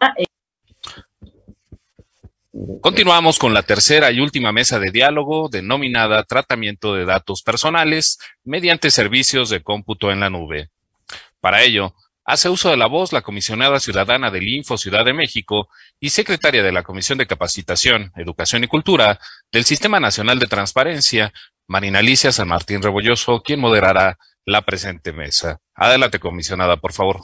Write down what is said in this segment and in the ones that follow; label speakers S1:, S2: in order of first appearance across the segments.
S1: Ah, eh.
S2: Continuamos con la tercera y última mesa de diálogo denominada Tratamiento de Datos Personales mediante Servicios de Cómputo en la Nube. Para ello, hace uso de la voz la comisionada ciudadana del Info Ciudad de México y secretaria de la Comisión de Capacitación, Educación y Cultura del Sistema Nacional de Transparencia, Marina Alicia San Martín Rebolloso, quien moderará la presente mesa. Adelante, comisionada, por favor.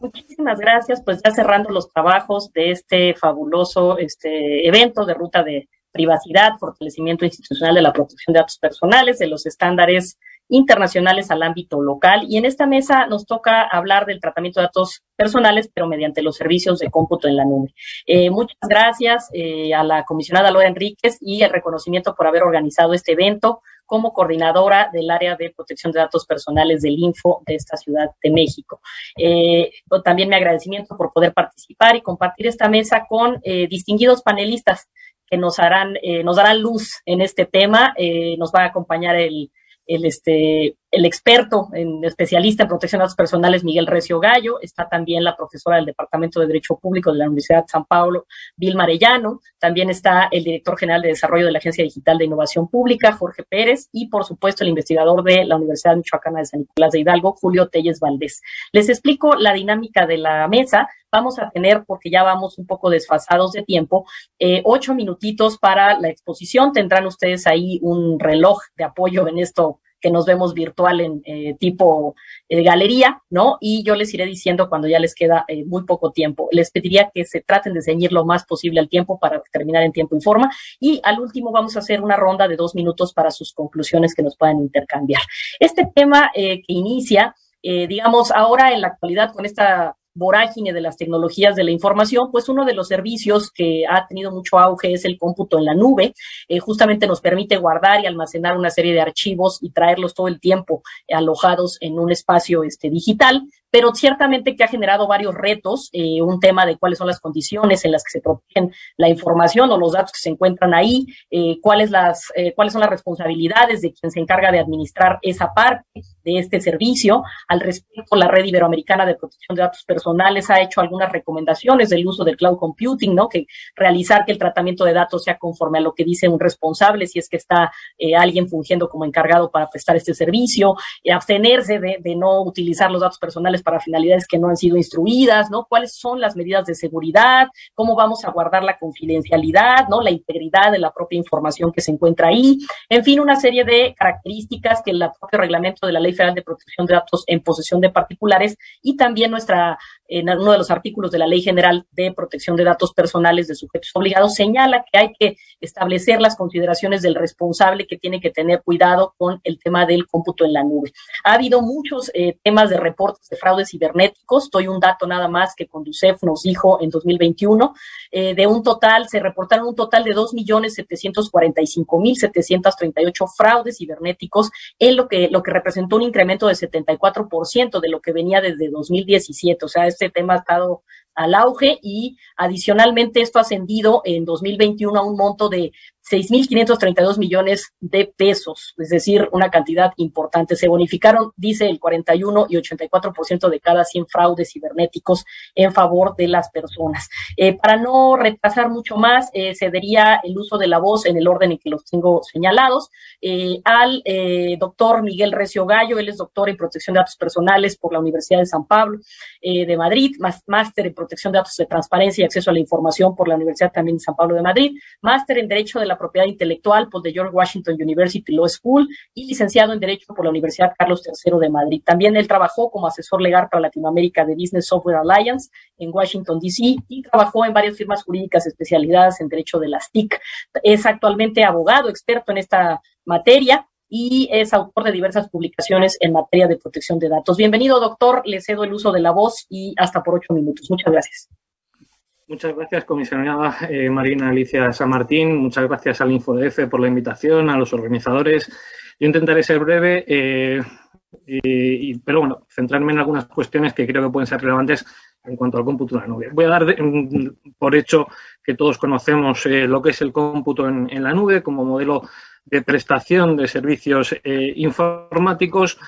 S3: Muchísimas gracias, pues ya cerrando los trabajos de este fabuloso este evento de ruta de privacidad, fortalecimiento institucional de la protección de datos personales, de los estándares internacionales al ámbito local. Y en esta mesa nos toca hablar del tratamiento de datos personales, pero mediante los servicios de cómputo en la nube. Eh, muchas gracias eh, a la comisionada Laura Enríquez y el reconocimiento por haber organizado este evento como coordinadora del área de protección de datos personales del Info de esta Ciudad de México. Eh, también mi agradecimiento por poder participar y compartir esta mesa con distinguidos panelistas que nos harán, nos darán luz en este tema. nos va a acompañar el el, este, el experto, en, especialista en protección de datos personales, Miguel Recio Gallo, está también la profesora del Departamento de Derecho Público de la Universidad de San Paulo, Vilma Arellano, también está el director general de Desarrollo de la Agencia Digital de Innovación Pública, Jorge Pérez, y por supuesto el investigador de la Universidad Michoacana de San Nicolás de Hidalgo, Julio Telles Valdés. Les explico la dinámica de la mesa vamos a tener, porque ya vamos un poco desfasados de tiempo, eh, ocho minutitos para la exposición. Tendrán ustedes ahí un reloj de apoyo en esto que nos vemos virtual en eh, tipo eh, galería, ¿no? Y yo les iré diciendo cuando ya les queda eh, muy poco tiempo. Les pediría que se traten de ceñir lo más posible al tiempo para terminar en tiempo y forma. Y al último vamos a hacer una ronda de dos minutos para sus conclusiones que nos puedan intercambiar. Este tema que inicia, digamos, ahora en la actualidad con esta vorágine de las tecnologías de la información, pues uno de los servicios que ha tenido mucho auge es el cómputo en la nube. Eh, justamente nos permite guardar y almacenar una serie de archivos y traerlos todo el tiempo alojados en un espacio este, digital pero ciertamente que ha generado varios retos, eh, un tema de cuáles son las condiciones en las que se protegen la información o los datos que se encuentran ahí, eh, cuáles, las, cuáles son las responsabilidades de quien se encarga de administrar esa parte de este servicio. Al respecto, la Red Iberoamericana de Protección de Datos Personales ha hecho algunas recomendaciones del uso del cloud computing, ¿no? Que realizar que el tratamiento de datos sea conforme a lo que dice un responsable, si es que está alguien fungiendo como encargado para prestar este servicio, abstenerse de, de no utilizar los datos personales para finalidades que no han sido instruidas, ¿no? ¿Cuáles son las medidas de seguridad? ¿Cómo vamos a guardar la confidencialidad, ¿no? La integridad de la propia información que se encuentra ahí. En fin, una serie de características que el propio reglamento de la Ley Federal de Protección de Datos en posesión de particulares y también nuestra, en uno de los artículos de la Ley General de Protección de Datos Personales de Sujetos Obligados señala que hay que establecer las consideraciones del responsable que tiene que tener cuidado con el tema del cómputo en la nube. Ha habido muchos eh, temas de reportes de fraude fraudes cibernéticos. Doy un dato nada más que Conducef nos dijo en 2021. Eh, de un total, se reportaron un total de 2.745.738 fraudes cibernéticos, en lo que, lo que representó un incremento de 74% de lo que venía desde 2017. O sea, este tema ha estado al auge y adicionalmente esto ha ascendido en 2021 a un monto de 6.532 millones de pesos, es decir, una cantidad importante. Se bonificaron, dice, el 41 y 84% de cada 100 fraudes cibernéticos en favor de las personas. Eh, para no retrasar mucho más, eh, cedería el uso de la voz en el orden en que los tengo señalados eh, al eh, doctor Miguel Recio Gallo. Él es doctor en protección de datos personales por la Universidad de San Pablo de Madrid, máster en protección de datos de transparencia y acceso a la información por la Universidad también de San Pablo de Madrid, máster en derecho de la propiedad intelectual por the George Washington University Law School y licenciado en Derecho por la Universidad Carlos III de Madrid. También él trabajó como asesor legal para Latinoamérica de Business Software Alliance en Washington, D.C. y trabajó en varias firmas jurídicas especializadas en Derecho de las TIC. Es actualmente abogado experto en esta materia y es autor de diversas publicaciones en materia de protección de datos. Bienvenido, doctor. Le cedo el uso de la voz y hasta por ocho minutos. Muchas gracias.
S1: Muchas gracias, comisionada eh, Marina Alicia San Martín. Muchas gracias al InfoDF por la invitación, a los organizadores. Yo intentaré ser breve, eh, pero bueno, centrarme en algunas cuestiones que creo que pueden ser relevantes en cuanto al cómputo en la nube. Voy a dar por hecho que todos conocemos eh, lo que es el cómputo en, la nube como modelo de prestación de servicios informáticos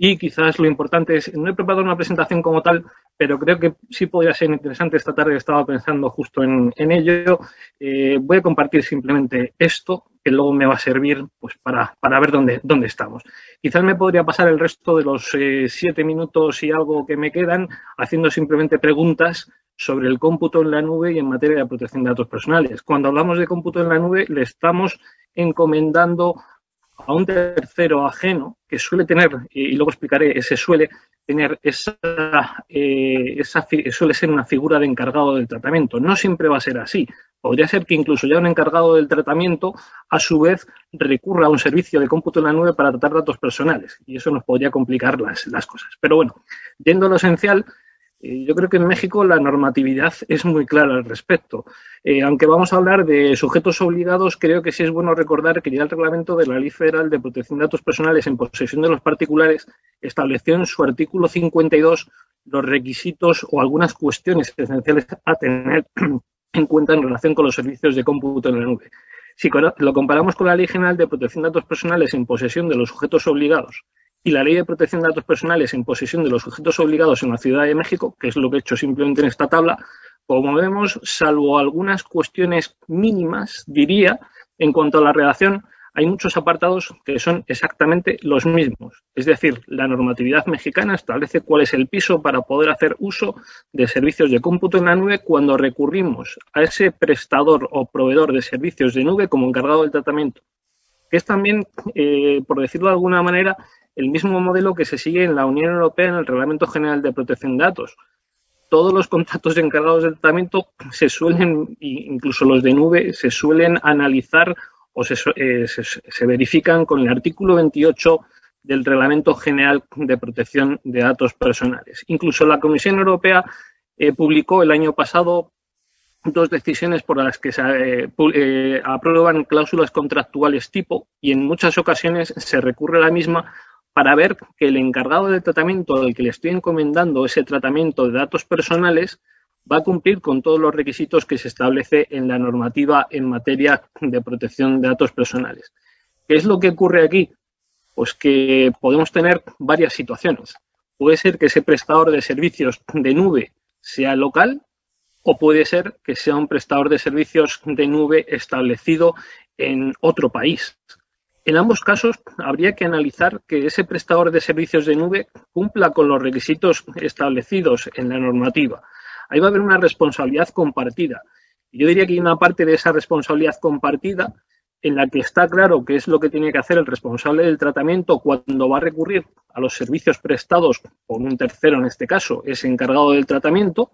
S1: Y quizás lo importante es, no he preparado una presentación como tal, pero creo que sí podría ser interesante esta tarde, estaba pensando justo en, ello. Eh, voy a compartir simplemente esto, que luego me va a servir pues, para, para ver dónde, dónde estamos. Quizás me podría pasar el resto de los eh, siete minutos y algo que me quedan haciendo simplemente preguntas sobre el cómputo en la nube y en materia de protección de datos personales. Cuando hablamos de cómputo en la nube, le estamos encomendando a un tercero ajeno que suele tener, y luego explicaré, ese suele tener esa, eh, esa, suele ser una figura de encargado del tratamiento. No siempre va a ser así. Podría ser que incluso ya un encargado del tratamiento, a su vez, recurra a un servicio de cómputo en la nube para tratar datos personales. Y eso nos podría complicar las, las cosas. Pero bueno, yendo a lo esencial, yo creo que en México la normatividad es muy clara al respecto. Eh, aunque vamos a hablar de sujetos obligados, creo que sí es bueno recordar que ya el reglamento de la Ley Federal de Protección de Datos Personales en posesión de los particulares estableció en su artículo 52 los requisitos o algunas cuestiones esenciales a tener en cuenta en relación con los servicios de cómputo en la nube. Si lo comparamos con la Ley General de Protección de Datos Personales en posesión de los sujetos obligados y la Ley de Protección de Datos Personales en posesión de los sujetos obligados en la Ciudad de México, que es lo que he hecho simplemente en esta tabla, como vemos, salvo algunas cuestiones mínimas, diría, en cuanto a la redacción, hay muchos apartados que son exactamente los mismos. Es decir, la normatividad mexicana establece cuál es el piso para poder hacer uso de servicios de cómputo en la nube cuando recurrimos a ese prestador o proveedor de servicios de nube como encargado del tratamiento. Que es también, eh, por decirlo de alguna manera, el mismo modelo que se sigue en la Unión Europea en el Reglamento General de Protección de Datos. Todos los contratos encargados del tratamiento se suelen, incluso los de nube, se suelen analizar o eh, se, verifican con el artículo 28 del Reglamento General de Protección de Datos Personales. Incluso la Comisión Europea eh, publicó el año pasado dos decisiones por las que se eh, aprueban cláusulas contractuales tipo y en muchas ocasiones se recurre a la misma para ver que el encargado del tratamiento al que le estoy encomendando ese tratamiento de datos personales va a cumplir con todos los requisitos que se establece en la normativa en materia de protección de datos personales. ¿Qué es lo que ocurre aquí? Pues que podemos tener varias situaciones. Puede ser que ese prestador de servicios de nube sea local o puede ser que sea un prestador de servicios de nube establecido en otro país. En ambos casos, habría que analizar que ese prestador de servicios de nube cumpla con los requisitos establecidos en la normativa. Ahí va a haber una responsabilidad compartida. Yo diría que hay una parte de esa responsabilidad compartida en la que está claro qué es lo que tiene que hacer el responsable del tratamiento cuando va a recurrir a los servicios prestados por un tercero, en este caso, es encargado del tratamiento,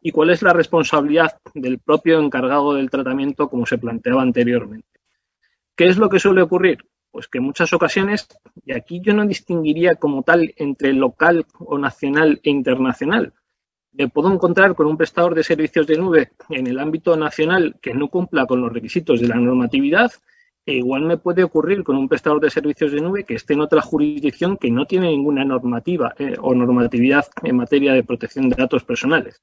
S1: y cuál es la responsabilidad del propio encargado del tratamiento, como se planteaba anteriormente. ¿Qué es lo que suele ocurrir? Pues que en muchas ocasiones, y aquí yo no distinguiría como tal entre local o nacional e internacional, me puedo encontrar con un prestador de servicios de nube en el ámbito nacional que no cumpla con los requisitos de la normatividad, e igual me puede ocurrir con un prestador de servicios de nube que esté en otra jurisdicción que no tiene ninguna normativa eh, o normatividad en materia de protección de datos personales.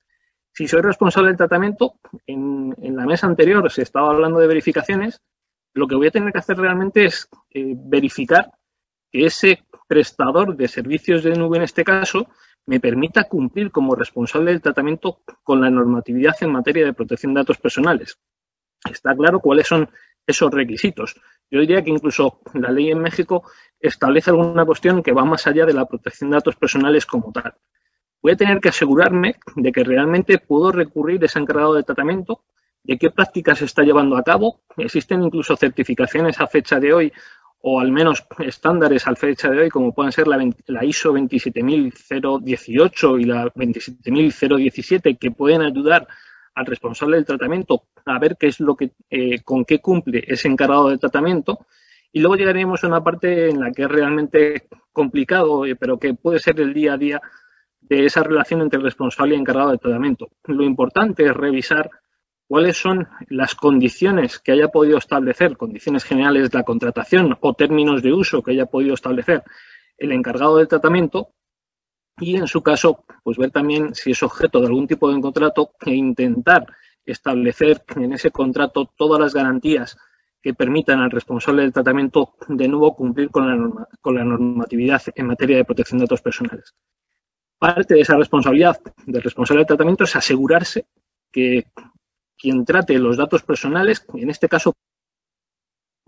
S1: Si soy responsable del tratamiento, en la mesa anterior se estaba hablando de verificaciones, lo que voy a tener que hacer realmente es eh, verificar que ese prestador de servicios de nube, en este caso, me permita cumplir como responsable del tratamiento con la normatividad en materia de protección de datos personales. Está claro cuáles son esos requisitos. Yo diría que incluso la ley en México establece alguna cuestión que va más allá de la protección de datos personales como tal. Voy a tener que asegurarme de que realmente puedo recurrir a ese encargado de tratamiento de qué prácticas se está llevando a cabo. Existen incluso certificaciones a fecha de hoy o al menos estándares a fecha de hoy, como pueden ser la, ISO 27018 y la 27017, que pueden ayudar al responsable del tratamiento a ver qué es lo que, eh, con qué cumple ese encargado del tratamiento. Y luego llegaremos a una parte en la que es realmente complicado, eh, pero que puede ser el día a día de esa relación entre el responsable y encargado del tratamiento. Lo importante es revisar cuáles son las condiciones que haya podido establecer, condiciones generales de la contratación o términos de uso que haya podido establecer el encargado del tratamiento y, en su caso, pues ver también si es objeto de algún tipo de contrato e intentar establecer en ese contrato todas las garantías que permitan al responsable del tratamiento de nuevo cumplir con la, con la normatividad en materia de protección de datos personales. Parte de esa responsabilidad del responsable del tratamiento es asegurarse que quien trate los datos personales, en este caso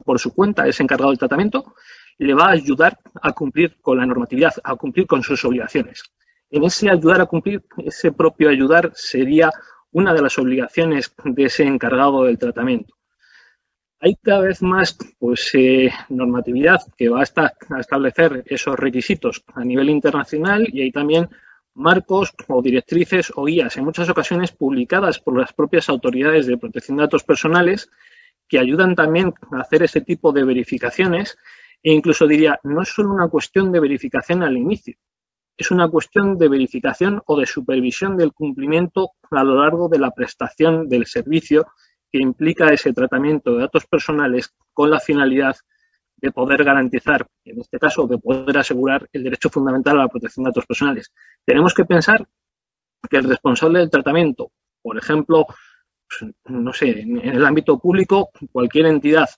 S1: por su cuenta es encargado del tratamiento, le va a ayudar a cumplir con la normatividad, a cumplir con sus obligaciones. En ese ayudar a cumplir, ese propio ayudar sería una de las obligaciones de ese encargado del tratamiento. Hay cada vez más pues, eh, normatividad que va a, establecer esos requisitos a nivel internacional y hay también marcos o directrices o guías, en muchas ocasiones publicadas por las propias autoridades de protección de datos personales, que ayudan también a hacer ese tipo de verificaciones e incluso diría, no es solo una cuestión de verificación al inicio, es una cuestión de verificación o de supervisión del cumplimiento a lo largo de la prestación del servicio que implica ese tratamiento de datos personales con la finalidad de poder garantizar, en este caso, de poder asegurar el derecho fundamental a la protección de datos personales. Tenemos que pensar que el responsable del tratamiento, por ejemplo, pues, no sé, en el ámbito público, cualquier entidad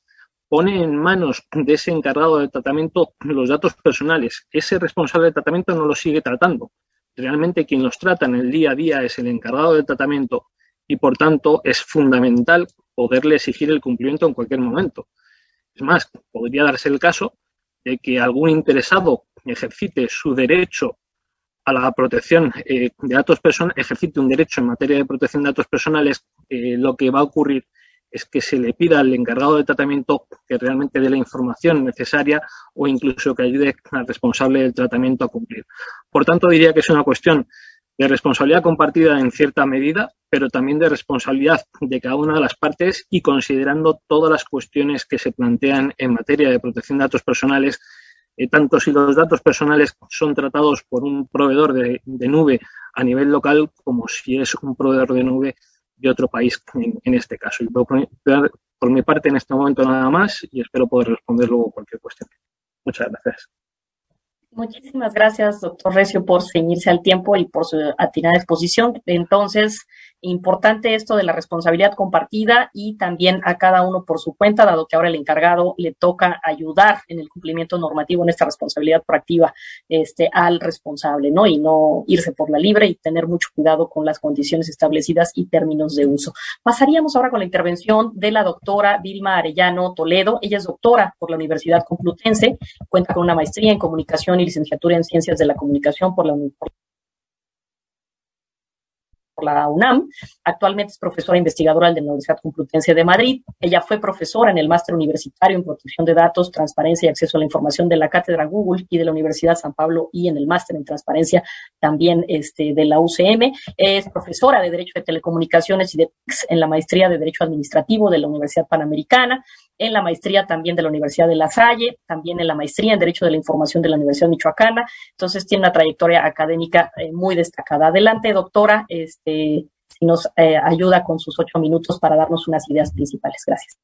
S1: pone en manos de ese encargado del tratamiento los datos personales. Ese responsable del tratamiento no los sigue tratando. Realmente quien los trata en el día a día es el encargado del tratamiento y, por tanto, es fundamental poderle exigir el cumplimiento en cualquier momento. Es más, podría darse el caso de que algún interesado ejercite su derecho a la protección eh, de datos personales, ejercite un derecho en materia de protección de datos personales, eh, lo que va a ocurrir es que se le pida al encargado de tratamiento que realmente dé la información necesaria o incluso que ayude al responsable del tratamiento a cumplir. Por tanto, diría que es una cuestión de responsabilidad compartida en cierta medida, pero también de responsabilidad de cada una de las partes y considerando todas las cuestiones que se plantean en materia de protección de datos personales, eh, tanto si los datos personales son tratados por un proveedor de, nube a nivel local como si es un proveedor de nube de otro país en, este caso. Y por, por mi parte en este momento nada más y espero poder responder luego cualquier cuestión. Muchas gracias.
S3: Muchísimas gracias, doctor Recio, por ceñirse al tiempo y por su atinada exposición. Entonces, Importante esto de la responsabilidad compartida y también a cada uno por su cuenta, dado que ahora el encargado le toca ayudar en el cumplimiento normativo en esta responsabilidad proactiva este, al responsable, ¿no? Y no irse por la libre y tener mucho cuidado con las condiciones establecidas y términos de uso. Pasaríamos ahora con la intervención de la doctora Vilma Arellano Toledo. Ella es doctora por la Universidad Complutense, cuenta con una maestría en comunicación y licenciatura en ciencias de la comunicación por la Universidad por la UNAM. Actualmente es profesora investigadora de la Universidad Complutense de Madrid. Ella fue profesora en el máster universitario en protección de datos, transparencia y acceso a la información de la cátedra Google y de la Universidad San Pablo y en el máster en transparencia también este, de la UCM. Es profesora de Derecho de Telecomunicaciones y de en la maestría de Derecho Administrativo de la Universidad Panamericana en la maestría también de la Universidad de La Salle, también en la maestría en Derecho de la Información de la Universidad Michoacana. Entonces tiene una trayectoria académica eh, muy destacada. Adelante, doctora, este, si nos eh, ayuda con sus ocho minutos para darnos unas ideas principales. Gracias.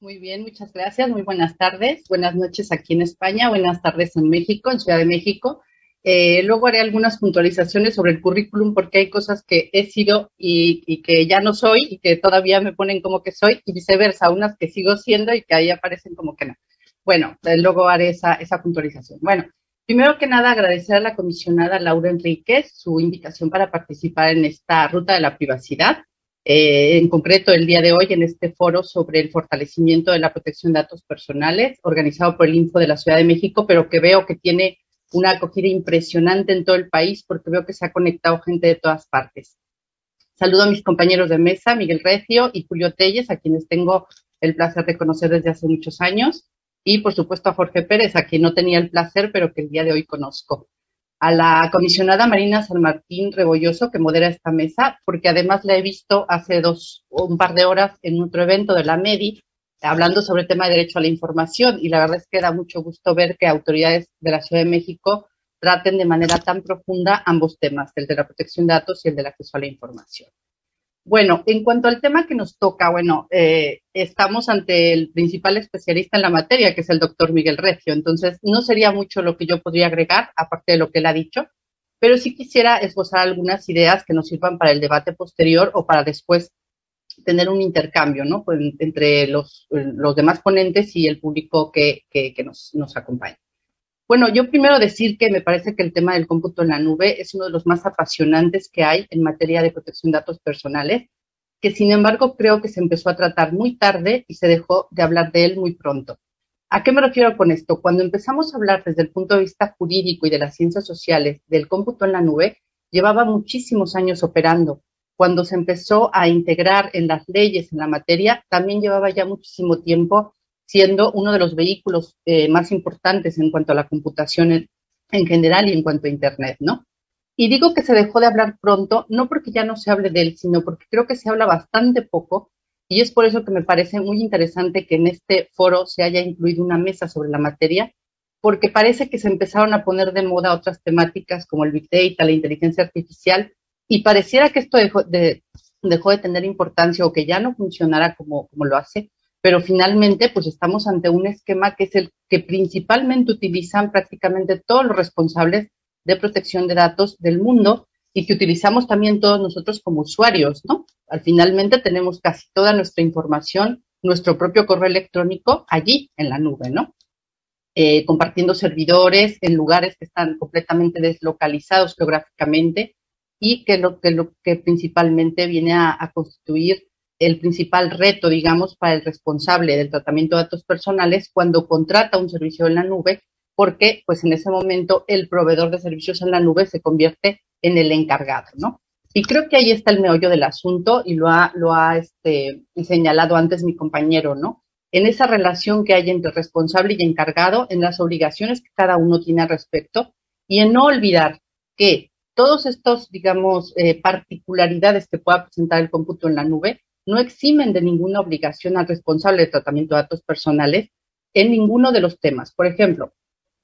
S4: Muy bien, muchas gracias. Muy buenas tardes. Buenas noches aquí en España. Buenas tardes en México, en Ciudad de México. Eh, luego haré algunas puntualizaciones sobre el currículum porque hay cosas que he sido y, que ya no soy y que todavía me ponen como que soy y viceversa, unas que sigo siendo y que ahí aparecen como que no. Bueno, eh, luego haré esa, esa puntualización. Bueno, primero que nada agradecer a la comisionada Laura Enríquez su invitación para participar en esta ruta de la privacidad. Eh, en concreto, el día de hoy en este foro sobre el fortalecimiento de la protección de datos personales, organizado por el Info de la Ciudad de México, pero que veo que tiene una acogida impresionante en todo el país porque veo que se ha conectado gente de todas partes. Saludo a mis compañeros de mesa, Miguel Recio y Julio Telles, a quienes tengo el placer de conocer desde hace muchos años, y por supuesto a Jorge Pérez, a quien no tenía el placer, pero que el día de hoy conozco. A la comisionada Marina San Martín Rebolloso, que modera esta mesa, porque además la he visto hace dos, un par de horas en otro evento de la MEDI, hablando sobre el tema de derecho a la información y la verdad es que da mucho gusto ver que autoridades de la Ciudad de México traten de manera tan profunda ambos temas, el de la protección de datos y el del acceso a la información. Bueno, en cuanto al tema que nos toca, bueno, eh, estamos ante el principal especialista en la materia, que es el doctor Miguel Recio. Entonces, no sería mucho lo que yo podría agregar, aparte de lo que él ha dicho, pero sí quisiera esbozar algunas ideas que nos sirvan para el debate posterior o para después tener un intercambio, ¿no? Pues, entre los, los, demás ponentes y el público que, que, nos, nos acompaña. Bueno, yo primero decir que me parece que el tema del cómputo en la nube es uno de los más apasionantes que hay en materia de protección de datos personales, que sin embargo creo que se empezó a tratar muy tarde y se dejó de hablar de él muy pronto. ¿A qué me refiero con esto? Cuando empezamos a hablar desde el punto de vista jurídico y de las ciencias sociales del cómputo en la nube, llevaba muchísimos años operando. Cuando se empezó a integrar en las leyes, en la materia, también llevaba ya muchísimo tiempo siendo uno de los vehículos eh, más importantes en cuanto a la computación en, en, general y en cuanto a Internet, ¿no? Y digo que se dejó de hablar pronto, no porque ya no se hable de él, sino porque creo que se habla bastante poco y es por eso que me parece muy interesante que en este foro se haya incluido una mesa sobre la materia, porque parece que se empezaron a poner de moda otras temáticas como el Big Data, la inteligencia artificial, y pareciera que esto dejó de, dejó de tener importancia o que ya no funcionara como lo hace, pero finalmente pues estamos ante un esquema que es el que principalmente utilizan prácticamente todos los responsables de protección de datos del mundo y que utilizamos también todos nosotros como usuarios, ¿no? Al finalmente tenemos casi toda nuestra información, nuestro propio correo electrónico allí en la nube, ¿no? Eh, compartiendo servidores en lugares que están completamente deslocalizados geográficamente y que lo que, lo que principalmente viene a, a constituir el principal reto, digamos, para el responsable del tratamiento de datos personales cuando contrata un servicio en la nube, porque pues en ese momento el proveedor de servicios en la nube se convierte en el encargado, ¿no? Y creo que ahí está el meollo del asunto y lo ha, este, señalado antes mi compañero, ¿no? En esa relación que hay entre responsable y encargado, en las obligaciones que cada uno tiene al respecto y en no olvidar que todos estos, digamos, eh, particularidades que pueda presentar el cómputo en la nube no eximen de ninguna obligación al responsable de tratamiento de datos personales en ninguno de los temas. Por ejemplo,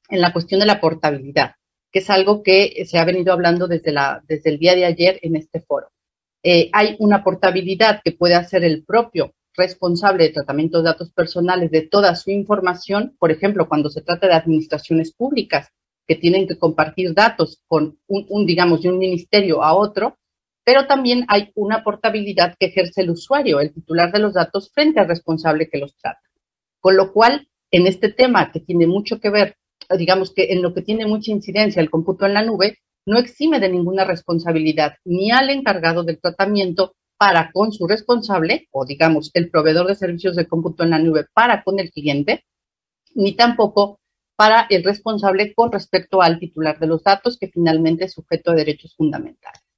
S4: en la cuestión de la portabilidad, que es algo que se ha venido hablando desde, la, desde el día de ayer en este foro. Eh, hay una portabilidad que puede hacer el propio responsable de tratamiento de datos personales de toda su información, por ejemplo, cuando se trata de administraciones públicas que tienen que compartir datos con un digamos, de un ministerio a otro, pero también hay una portabilidad que ejerce el usuario, el titular de los datos, frente al responsable que los trata. Con lo cual, en este tema que tiene mucho que ver, digamos que en lo que tiene mucha incidencia el cómputo en la nube, no exime de ninguna responsabilidad ni al encargado del tratamiento para con su responsable, o digamos el proveedor de servicios de cómputo en la nube para con el cliente, ni tampoco para el responsable con respecto al titular de los datos, que finalmente es sujeto de derechos fundamentales.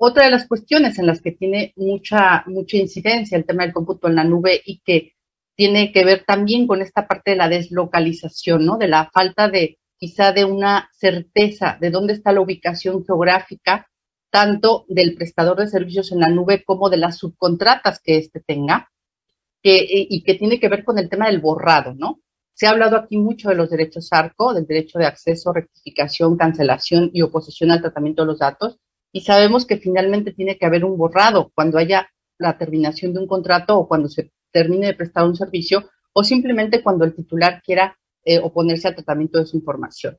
S4: Otra de las cuestiones en las que tiene mucha, mucha incidencia el tema del cómputo en la nube y que tiene que ver también con esta parte de la deslocalización, ¿no? De la falta de quizá de una certeza de dónde está la ubicación geográfica, tanto del prestador de servicios en la nube como de las subcontratas que éste tenga, que, y que tiene que ver con el tema del borrado, ¿no? Se ha hablado aquí mucho de los derechos ARCO, del derecho de acceso, rectificación, cancelación y oposición al tratamiento de los datos, y sabemos que finalmente tiene que haber un borrado cuando haya la terminación de un contrato o cuando se termine de prestar un servicio o simplemente cuando el titular quiera eh, oponerse al tratamiento de su información.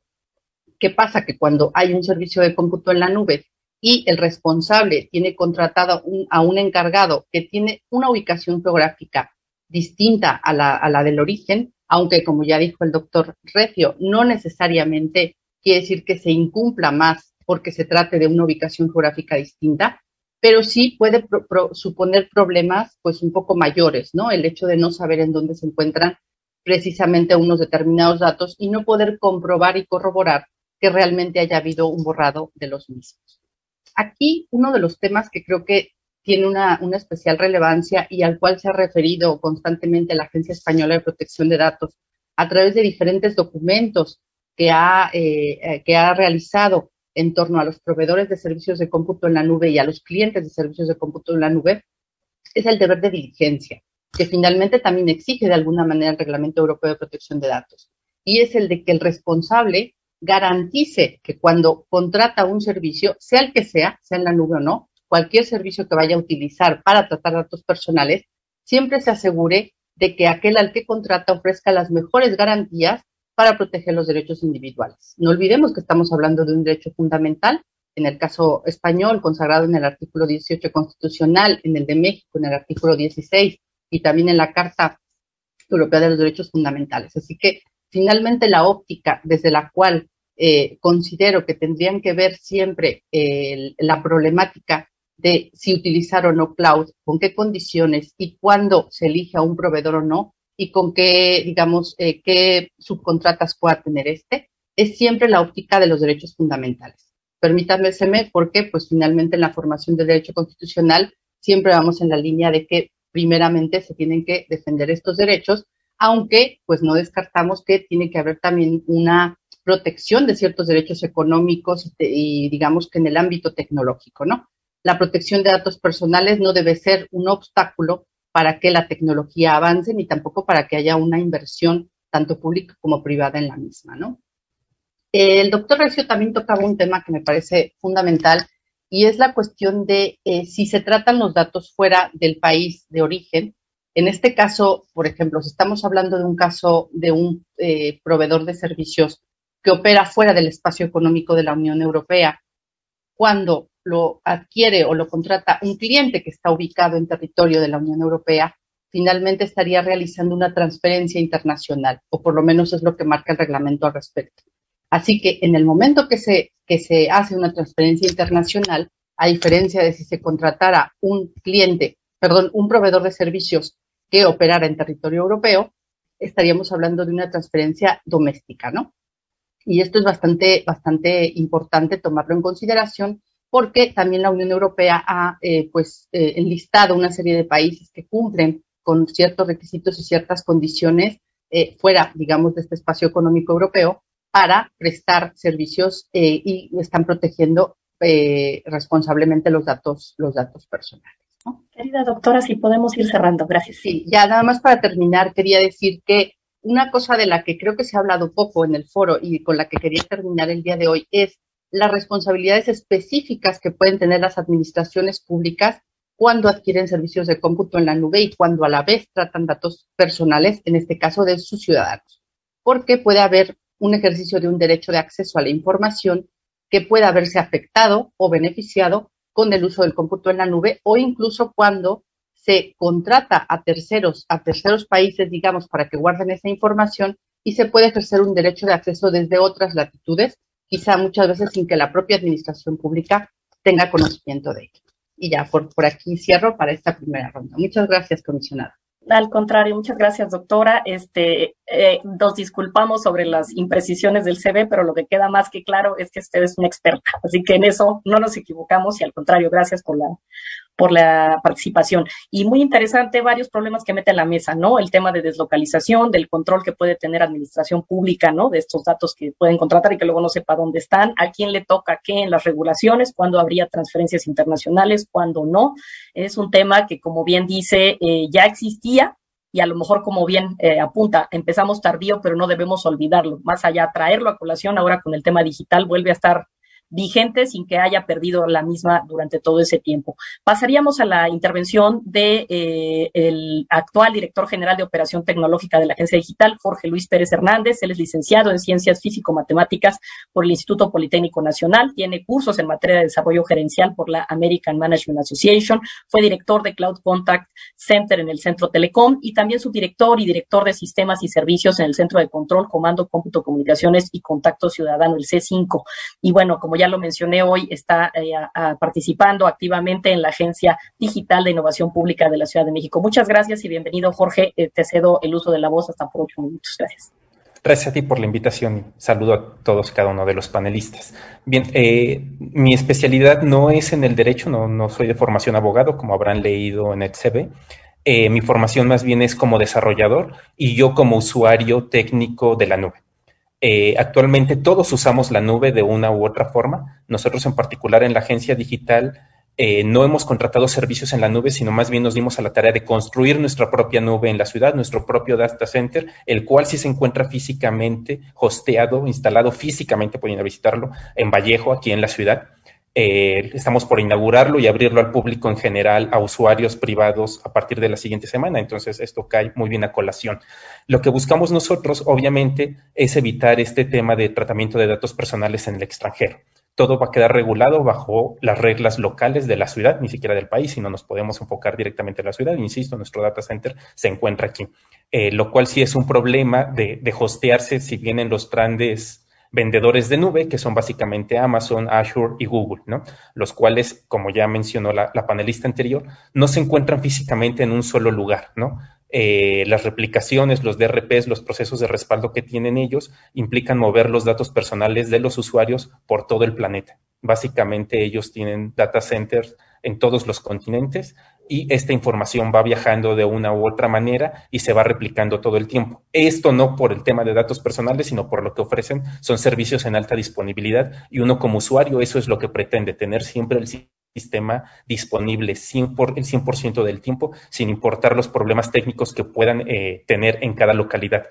S4: ¿Qué pasa? Que cuando hay un servicio de cómputo en la nube y el responsable tiene contratado a un encargado que tiene una ubicación geográfica distinta a la, a la del origen, aunque como ya dijo el doctor Recio, no necesariamente quiere decir que se incumpla más porque se trate de una ubicación geográfica distinta, pero sí puede suponer problemas pues un poco mayores, ¿no? El hecho de no saber en dónde se encuentran precisamente unos determinados datos y no poder comprobar y corroborar que realmente haya habido un borrado de los mismos. Aquí uno de los temas que creo que tiene una, especial relevancia y al cual se ha referido constantemente la Agencia Española de Protección de Datos a través de diferentes documentos que ha, eh, eh, que ha realizado en torno a los proveedores de servicios de cómputo en la nube y a los clientes de servicios de cómputo en la nube es el deber de diligencia, que finalmente también exige de alguna manera el Reglamento Europeo de Protección de Datos. Y es el de que el responsable garantice que cuando contrata un servicio, sea el que sea, sea en la nube o no, cualquier servicio que vaya a utilizar para tratar datos personales, siempre se asegure de que aquel al que contrata ofrezca las mejores garantías para proteger los derechos individuales. No olvidemos que estamos hablando de un derecho fundamental en el caso español, consagrado en el artículo 18 constitucional, en el de México, en el artículo 16, y también en la Carta Europea de los Derechos Fundamentales. Así que finalmente la óptica desde la cual eh, considero que tendrían que ver siempre la problemática de si utilizar o no cloud, con qué condiciones y cuándo se elige a un proveedor o no y con qué, digamos, eh, qué subcontratas pueda tener este, es siempre la óptica de los derechos fundamentales. Permítanme, porque pues finalmente en la formación del derecho constitucional siempre vamos en la línea de que primeramente se tienen que defender estos derechos, aunque pues no descartamos que tiene que haber también una protección de ciertos derechos económicos y, digamos que en el ámbito tecnológico, ¿no? La protección de datos personales no debe ser un obstáculo para que la tecnología avance ni tampoco para que haya una inversión tanto pública como privada en la misma, ¿no? El doctor Recio también tocaba un tema que me parece fundamental y es la cuestión de eh, si se tratan los datos fuera del país de origen. En este caso, por ejemplo, si estamos hablando de un caso de un eh, proveedor de servicios que opera fuera del espacio económico de la Unión Europea, cuando lo adquiere o lo contrata un cliente que está ubicado en territorio de la Unión Europea, finalmente estaría realizando una transferencia internacional, o por lo menos es lo que marca el reglamento al respecto. Así que en el momento que se, que se hace una transferencia internacional, a diferencia de si se contratara un cliente, perdón, un proveedor de servicios que operara en territorio europeo, estaríamos hablando de una transferencia doméstica, ¿no? Y esto es bastante, bastante importante tomarlo en consideración porque también la Unión Europea ha eh, pues eh, enlistado una serie de países que cumplen con ciertos requisitos y ciertas condiciones eh, fuera, digamos, de este espacio económico europeo para prestar servicios y están protegiendo responsablemente los datos, los datos personales.
S3: Querida doctora, si podemos ir cerrando, gracias.
S4: Sí, ya nada más para terminar, quería decir que una cosa de la que creo que se ha hablado poco en el foro y con la que quería terminar el día de hoy es las responsabilidades específicas que pueden tener las administraciones públicas cuando adquieren servicios de cómputo en la nube y cuando a la vez tratan datos personales, en este caso de sus ciudadanos. Porque puede haber un ejercicio de un derecho de acceso a la información que pueda haberse afectado o beneficiado con el uso del cómputo en la nube o incluso cuando se contrata a terceros, a terceros países, digamos, para que guarden esa información y se puede ejercer un derecho de acceso desde otras latitudes, quizá muchas veces sin que la propia administración pública tenga conocimiento de ello. Y ya por, por aquí cierro para esta primera ronda. Muchas gracias, comisionada.
S3: Al contrario, muchas gracias, doctora. Este, eh, nos disculpamos sobre las imprecisiones del CV, pero lo que queda más que claro es que usted es una experta. Así que en eso no nos equivocamos y al contrario, gracias por la, por la participación. Y muy interesante varios problemas que mete a la mesa, ¿no? El tema de deslocalización, del control que puede tener administración pública, ¿no? De estos datos que pueden contratar y que luego no sepa dónde están, a quién le toca qué en las regulaciones, cuándo habría transferencias internacionales, cuándo no. Es un tema que, como bien dice, eh, ya existía, y a lo mejor, como bien eh, apunta, empezamos tardío, pero no debemos olvidarlo. Más allá, traerlo a colación ahora con el tema digital vuelve a estar vigente sin que haya perdido la misma durante todo ese tiempo. Pasaríamos a la intervención de eh, actual director general de operación tecnológica de la agencia digital, Jorge Luis Pérez Hernández. Él es licenciado en ciencias físico-matemáticas por el Instituto Politécnico Nacional. Tiene cursos en materia de desarrollo gerencial por la American Management Association. Fue director de Cloud Contact Center en el Centro Telecom y también subdirector y director de sistemas y servicios en el Centro de Control, Comando, Cómputo, Comunicaciones y Contacto Ciudadano, el C5. Y bueno, como ya lo mencioné hoy, está eh, participando activamente en la Agencia Digital de Innovación Pública de la Ciudad de México. Muchas gracias y bienvenido, Jorge. Eh, te cedo el uso de la voz hasta por ocho minutos. Gracias.
S5: Gracias a ti por la invitación. Saludo a todos y cada uno de los panelistas. Bien, eh, mi especialidad no es en el derecho, no, soy de formación abogado, como habrán leído en el CV. mi formación más bien es como desarrollador y yo como usuario técnico de la nube. Eh, actualmente todos usamos la nube de una u otra forma. Nosotros en particular en la agencia digital eh, no hemos contratado servicios en la nube, sino más bien nos dimos a la tarea de construir nuestra propia nube en la ciudad, nuestro propio data center, el cual sí se encuentra físicamente hosteado, instalado físicamente, pueden visitarlo, en Vallejo, aquí en la ciudad. Eh, estamos por inaugurarlo y abrirlo al público en general, a usuarios privados a partir de la siguiente semana. Entonces, esto cae muy bien a colación. Lo que buscamos nosotros, obviamente, es evitar este tema de tratamiento de datos personales en el extranjero. todo va a quedar regulado bajo las reglas locales de la ciudad, ni siquiera del país, sino nos podemos enfocar directamente en la ciudad. Insisto, nuestro data center se encuentra aquí, eh, lo cual sí es un problema de, de hostearse si vienen los grandes vendedores de nube, que son básicamente Amazon, Azure y Google, ¿no? Los cuales, como ya mencionó la, panelista anterior, no se encuentran físicamente en un solo lugar, ¿no? Eh, las replicaciones, los DRPs, los procesos de respaldo que tienen ellos implican mover los datos personales de los usuarios por todo el planeta. Básicamente ellos tienen data centers en todos los continentes y esta información va viajando de una u otra manera y se va replicando todo el tiempo. Esto no por el tema de datos personales, sino por lo que ofrecen son servicios en alta disponibilidad y uno como usuario eso es lo que pretende, tener siempre el sistema disponible 100 por, el 100% del tiempo, sin importar los problemas técnicos que puedan eh, tener en cada localidad.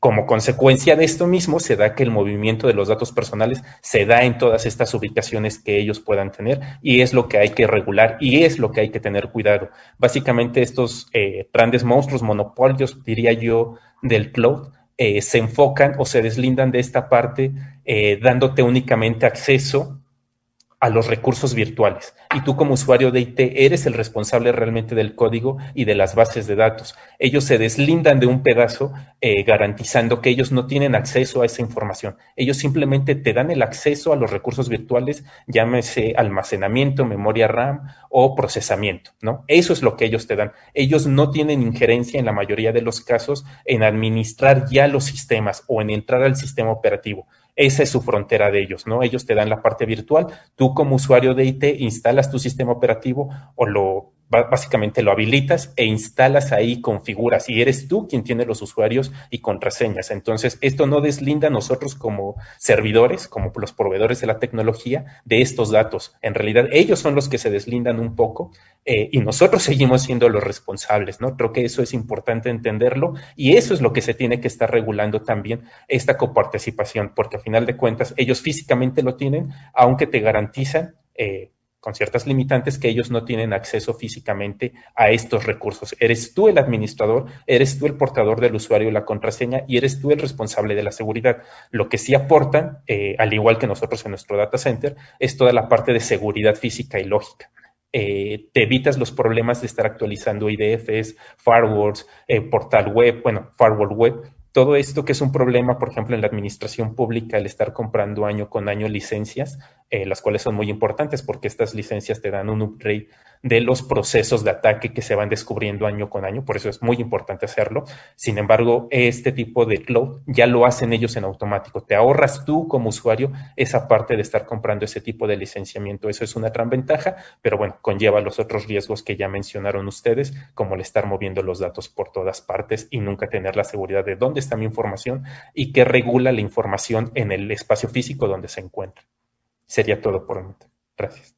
S5: Como consecuencia de esto mismo, se da que el movimiento de los datos personales se da en todas estas ubicaciones que ellos puedan tener y es lo que hay que regular y es lo que hay que tener cuidado. Básicamente estos eh, grandes monstruos, monopolios, diría yo, del cloud, eh, se enfocan o se deslindan de esta parte eh, dándote únicamente acceso a los recursos virtuales. Y tú como usuario de IT eres el responsable realmente del código y de las bases de datos. Ellos se deslindan de un pedazo eh, garantizando que ellos no tienen acceso a esa información. Ellos simplemente te dan el acceso a los recursos virtuales, llámese almacenamiento, memoria RAM o procesamiento, ¿no? Eso es lo que ellos te dan. Ellos no tienen injerencia en la mayoría de los casos en administrar ya los sistemas o en entrar al sistema operativo. Esa es su frontera de ellos, ¿no? Ellos te dan la parte virtual, tú como usuario de IT instalas tu sistema operativo o lo básicamente lo habilitas e instalas ahí, configuras y eres tú quien tiene los usuarios y contraseñas. Entonces, esto no deslinda a nosotros como servidores, como los proveedores de la tecnología, de estos datos. En realidad, ellos son los que se deslindan un poco eh, y nosotros seguimos siendo los responsables, ¿no? Creo que eso es importante entenderlo y eso es lo que se tiene que estar regulando también esta coparticipación, porque a final de cuentas ellos físicamente lo tienen, aunque te garantizan eh, con ciertas limitantes que ellos no tienen acceso físicamente a estos recursos. Eres tú el administrador, eres tú el portador del usuario y la contraseña y eres tú el responsable de la seguridad. Lo que sí aportan, eh, al igual que nosotros en nuestro data center, es toda la parte de seguridad física y lógica. Eh, te evitas los problemas de estar actualizando IDFs, firewalls, eh, portal web, bueno, firewall web, todo esto que es un problema, por ejemplo, en la administración pública, el estar comprando año con año licencias, eh, las cuales son muy importantes porque estas licencias te dan un upgrade de los procesos de ataque que se van descubriendo año con año, por eso es muy importante hacerlo. Sin embargo, este tipo de cloud ya lo hacen ellos en automático. Te ahorras tú como usuario esa parte de estar comprando ese tipo de licenciamiento. Eso es una gran ventaja, pero bueno, conlleva los otros riesgos que ya mencionaron ustedes, como el estar moviendo los datos por todas partes y nunca tener la seguridad de dónde está mi información y qué regula la información en el espacio físico donde se encuentra. Sería todo por el Gracias.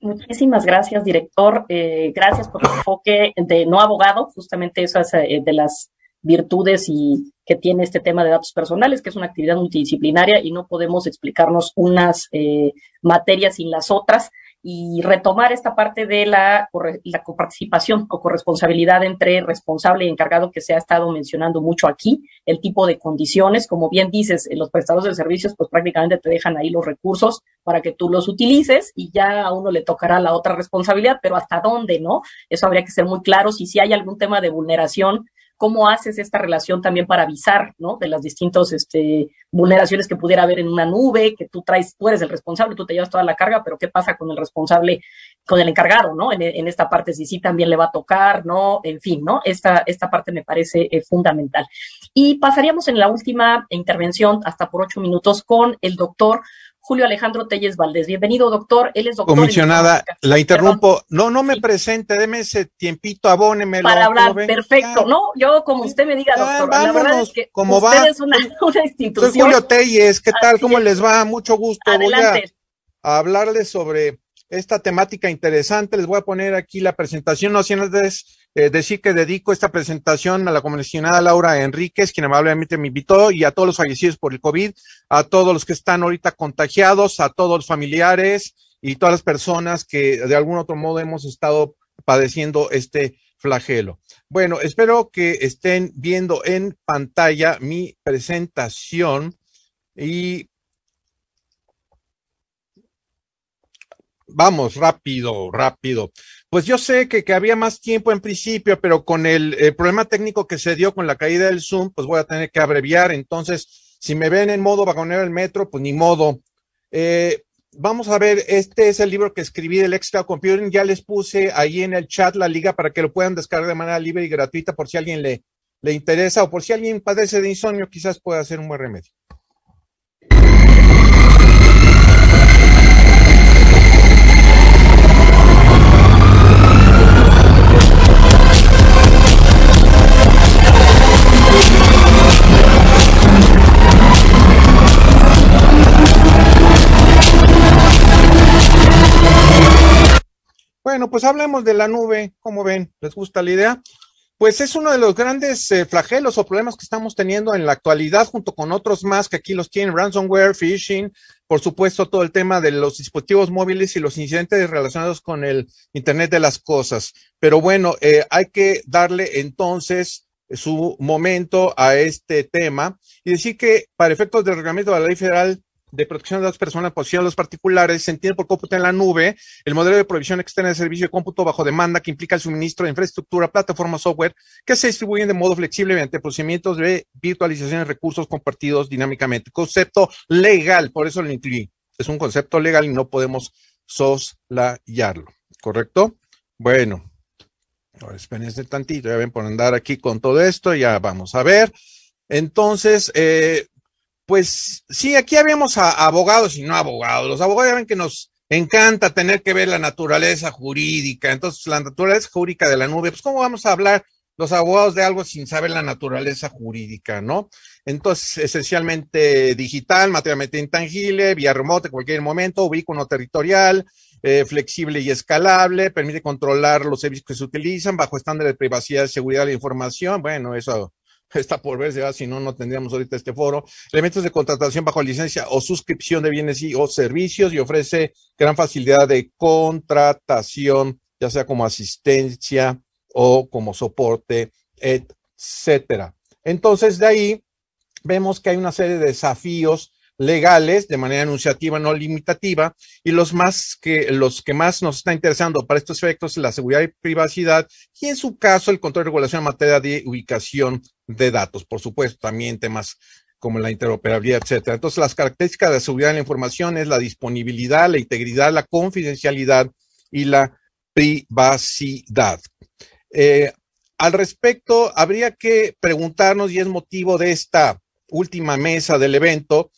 S3: Muchísimas gracias, director. Eh, gracias por el enfoque de no abogado, justamente eso es eh, de las virtudes y que tiene este tema de datos personales, que es una actividad multidisciplinaria y no podemos explicarnos unas eh, materias sin las otras y retomar esta parte de la, la coparticipación o corresponsabilidad entre responsable y encargado que se ha estado mencionando mucho aquí, el tipo de condiciones, como bien dices, los prestadores de servicios pues prácticamente te dejan ahí los recursos para que tú los utilices y ya a uno le tocará la otra responsabilidad, pero hasta dónde, ¿no? Eso habría que ser muy claro. Si, si hay algún tema de vulneración, cómo haces esta relación también para avisar, ¿no? De las distintas este, vulneraciones que pudiera haber en una nube, que tú traes, tú eres el responsable, tú te llevas toda la carga, pero ¿qué pasa con el responsable, con el encargado, ¿no? En, esta parte, si sí también le va a tocar, ¿no? En fin, ¿no? Esta, esta parte me parece eh, fundamental. Y pasaríamos en la última intervención, hasta por ocho minutos, con el doctor Julio Alejandro Telles Valdés. Bienvenido, doctor. Él es doctor.
S6: Comisionada, la interrumpo. No, no me presente, deme ese tiempito, abónemelo.
S3: Para hablar, perfecto. No, yo como usted me diga, doctor. la verdad es que
S6: ¿cómo
S3: usted es una, una, institución.
S6: Soy Julio Telles, ¿qué tal? ¿Cómo les va? Mucho gusto. Adelante. Voy a, hablarles sobre esta temática interesante. Les voy a poner aquí la presentación, no sin antes eh, decir que dedico esta presentación a la comisionada Laura Enríquez, quien amablemente me invitó, y a todos los fallecidos por el COVID, a todos los que están ahorita contagiados, a todos los familiares y todas las personas que de algún otro modo hemos estado padeciendo este flagelo. Bueno, espero que estén viendo en pantalla mi presentación y vamos, rápido, rápido. Pues yo sé que, que había más tiempo en principio, pero con el, problema técnico que se dio con la caída del Zoom, pues voy a tener que abreviar. Entonces, si me ven en modo vagonero del metro, pues ni modo. Eh, vamos a ver, este es el libro que escribí del Excel Computing. Ya les puse ahí en el chat la liga para que lo puedan descargar de manera libre y gratuita por si alguien le, le interesa o por si alguien padece de insomnio, quizás pueda ser un buen remedio. Bueno, pues hablemos de la nube, ¿cómo ven? ¿Les gusta la idea? Pues es uno de los grandes eh, flagelos o problemas que estamos teniendo en la actualidad, junto con otros más que aquí los tienen, ransomware, phishing, por supuesto todo el tema de los dispositivos móviles y los incidentes relacionados con el Internet de las Cosas. Pero bueno, eh, hay que darle entonces su momento a este tema y decir que para efectos del reglamento de la ley federal de protección de datos personales, posición de los particulares, se entiende por cómputo en la nube, el modelo de provisión externa de servicio de cómputo bajo demanda que implica el suministro de infraestructura, plataforma, software, que se distribuyen de modo flexible mediante procedimientos de virtualización de recursos compartidos dinámicamente. Concepto legal, por eso lo incluí. Es un concepto legal y no podemos soslayarlo, ¿correcto? Bueno, ahora espérense tantito, ya ven por andar aquí con todo esto, ya vamos a ver. Entonces, eh, pues sí, aquí habíamos abogados y no abogados. Los abogados ya ven que nos encanta tener que ver la naturaleza jurídica. Entonces, la naturaleza jurídica de la nube, pues ¿cómo vamos a hablar los abogados de algo sin saber la naturaleza jurídica, ¿no? Entonces, esencialmente digital, materialmente intangible, vía remota en cualquier momento, ubícuo territorial, eh, flexible y escalable, permite controlar los servicios que se utilizan bajo estándares de privacidad seguridad de la información. Bueno, eso está por verse, si no, no tendríamos ahorita este foro. Elementos de contratación bajo licencia o suscripción de bienes y o servicios y ofrece gran facilidad de contratación, ya sea como asistencia o como soporte, etcétera. Entonces, de ahí vemos que hay una serie de desafíos legales de manera anunciativa, no limitativa, y los más que, los que más nos está interesando para estos efectos la seguridad y privacidad, y en su caso el control de regulación en materia de ubicación de datos, por supuesto, también temas como la interoperabilidad, etcétera. Entonces, las características de seguridad de la información es la disponibilidad, la integridad, la confidencialidad y la privacidad. Eh, al respecto, habría que preguntarnos, y es motivo de esta última mesa del evento,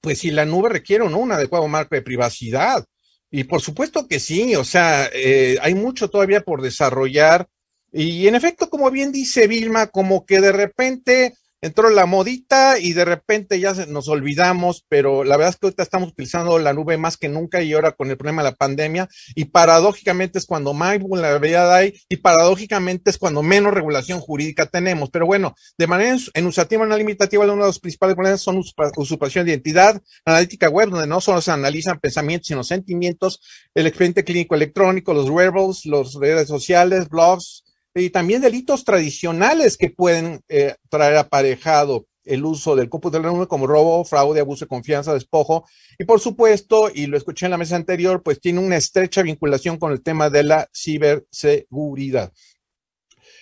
S6: pues si la nube requiere o no un adecuado marco de privacidad. Y por supuesto que sí, o sea, eh, hay mucho todavía por desarrollar. Y en efecto, como bien dice Vilma, como que de repente entró la modita y de repente ya nos olvidamos, pero la verdad es que ahorita estamos utilizando la nube más que nunca y ahora con el problema de la pandemia y paradójicamente es cuando más vulnerabilidad hay y paradójicamente es cuando menos regulación jurídica tenemos. Pero bueno, de manera enunciativa no limitativa, uno de los principales problemas son usurpación de identidad, analítica web, donde no solo se analizan pensamientos, sino sentimientos, el expediente clínico electrónico, los wearables, las redes sociales, blogs, y también delitos tradicionales que pueden eh, traer aparejado el uso del cómputo de la nube como robo, fraude, abuso de confianza, despojo. Y por supuesto, y lo escuché en la mesa anterior, pues tiene una estrecha vinculación con el tema de la ciberseguridad.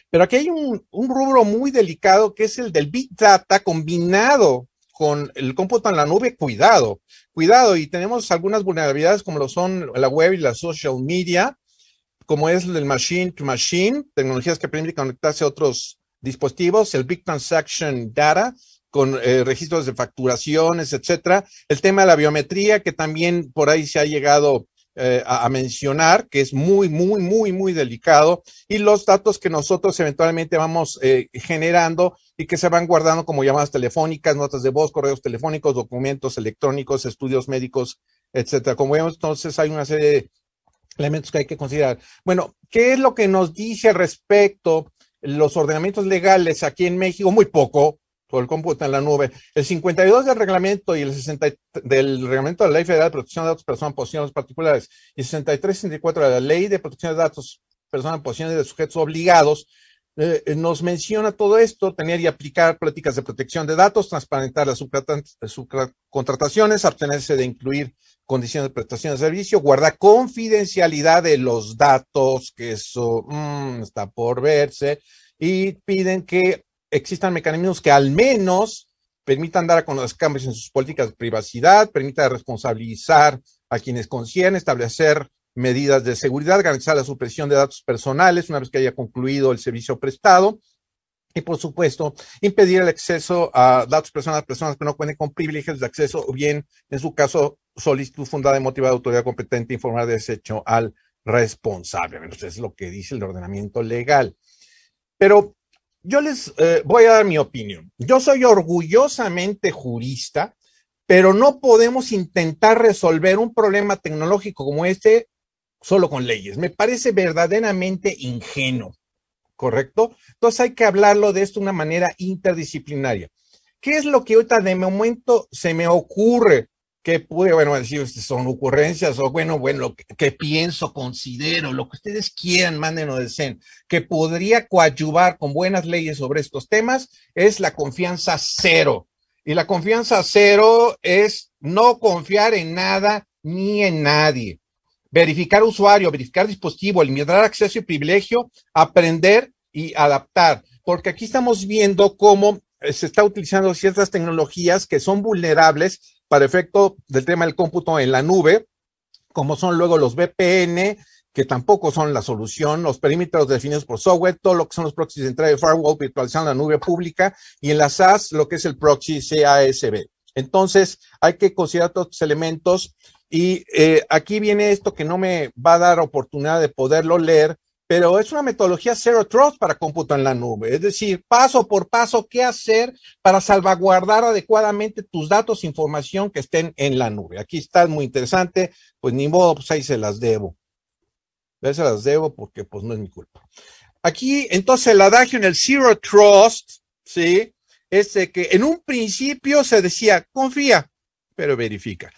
S6: Pero aquí hay un, un rubro muy delicado que es el del Big Data combinado con el cómputo en la nube. Cuidado, cuidado. Y tenemos algunas vulnerabilidades como lo son la web y la social media como es el machine to machine, tecnologías que permiten conectarse a otros dispositivos, el Big Transaction Data, con eh, registros de facturaciones, etcétera. El tema de la biometría, que también por ahí se ha llegado eh, a, mencionar, que es muy, muy, muy, muy delicado, y los datos que nosotros eventualmente vamos eh, generando y que se van guardando como llamadas telefónicas, notas de voz, correos telefónicos, documentos electrónicos, estudios médicos, etcétera. Como vemos, entonces hay una serie de elementos que hay que considerar. Bueno, ¿qué es lo que nos dice al respecto los ordenamientos legales aquí en México? Muy poco, por el cómputo en la nube. El 52 del reglamento y el 60 del reglamento de la Ley Federal de Protección de Datos Personas en Posiciones Particulares y 63 64 de la Ley de Protección de Datos Personas en Posiciones de Sujetos Obligados eh, nos menciona todo esto, tener y aplicar políticas de protección de datos, transparentar las subcontrataciones, abstenerse de incluir condiciones de prestación de servicio, guarda confidencialidad de los datos, que eso mm, está por verse, y piden que existan mecanismos que al menos permitan dar a conocer cambios en sus políticas de privacidad, permita responsabilizar a quienes conciernen, establecer medidas de seguridad, garantizar la supresión de datos personales una vez que haya concluido el servicio prestado, y por supuesto, impedir el acceso a datos personales a personas que no cuenten con privilegios de acceso o bien, en su caso, solicitud fundada y motivada de autoridad competente informar de ese hecho al responsable. Es lo que dice el ordenamiento legal. Pero yo les eh, voy a dar mi opinión. Yo soy orgullosamente jurista, pero no podemos intentar resolver un problema tecnológico como este solo con leyes. Me parece verdaderamente ingenuo. ¿correcto? Entonces hay que hablarlo de esto de una manera interdisciplinaria. ¿Qué es lo que ahorita de momento se me ocurre? Que pude, bueno, decir, son ocurrencias o bueno, bueno, lo que, pienso, considero, lo que ustedes quieran, manden o deseen, que podría coadyuvar con buenas leyes sobre estos temas, es la confianza cero. Y la confianza cero es no confiar en nada ni en nadie verificar usuario, verificar dispositivo, limitar acceso y privilegio, aprender y adaptar. Porque aquí estamos viendo cómo eh, se está utilizando ciertas tecnologías que son vulnerables para efecto del tema del cómputo en la nube, como son luego los VPN, que tampoco son la solución, los perímetros definidos por software, todo lo que son los proxies de entrada de firewall virtualizando la nube pública y en la SaaS lo que es el proxy CASB. Entonces, hay que considerar todos estos elementos y eh, aquí viene esto que no me va a dar oportunidad de poderlo leer, pero es una metodología Zero Trust para cómputo en la nube. Es decir, paso por paso, qué hacer para salvaguardar adecuadamente tus datos, información que estén en la nube. Aquí está muy interesante, pues ni modo, pues ahí se las debo. Ahí se las debo porque pues no es mi culpa. Aquí, entonces, el adagio en el Zero Trust, ¿sí? Es que en un principio se decía, confía, pero verifica.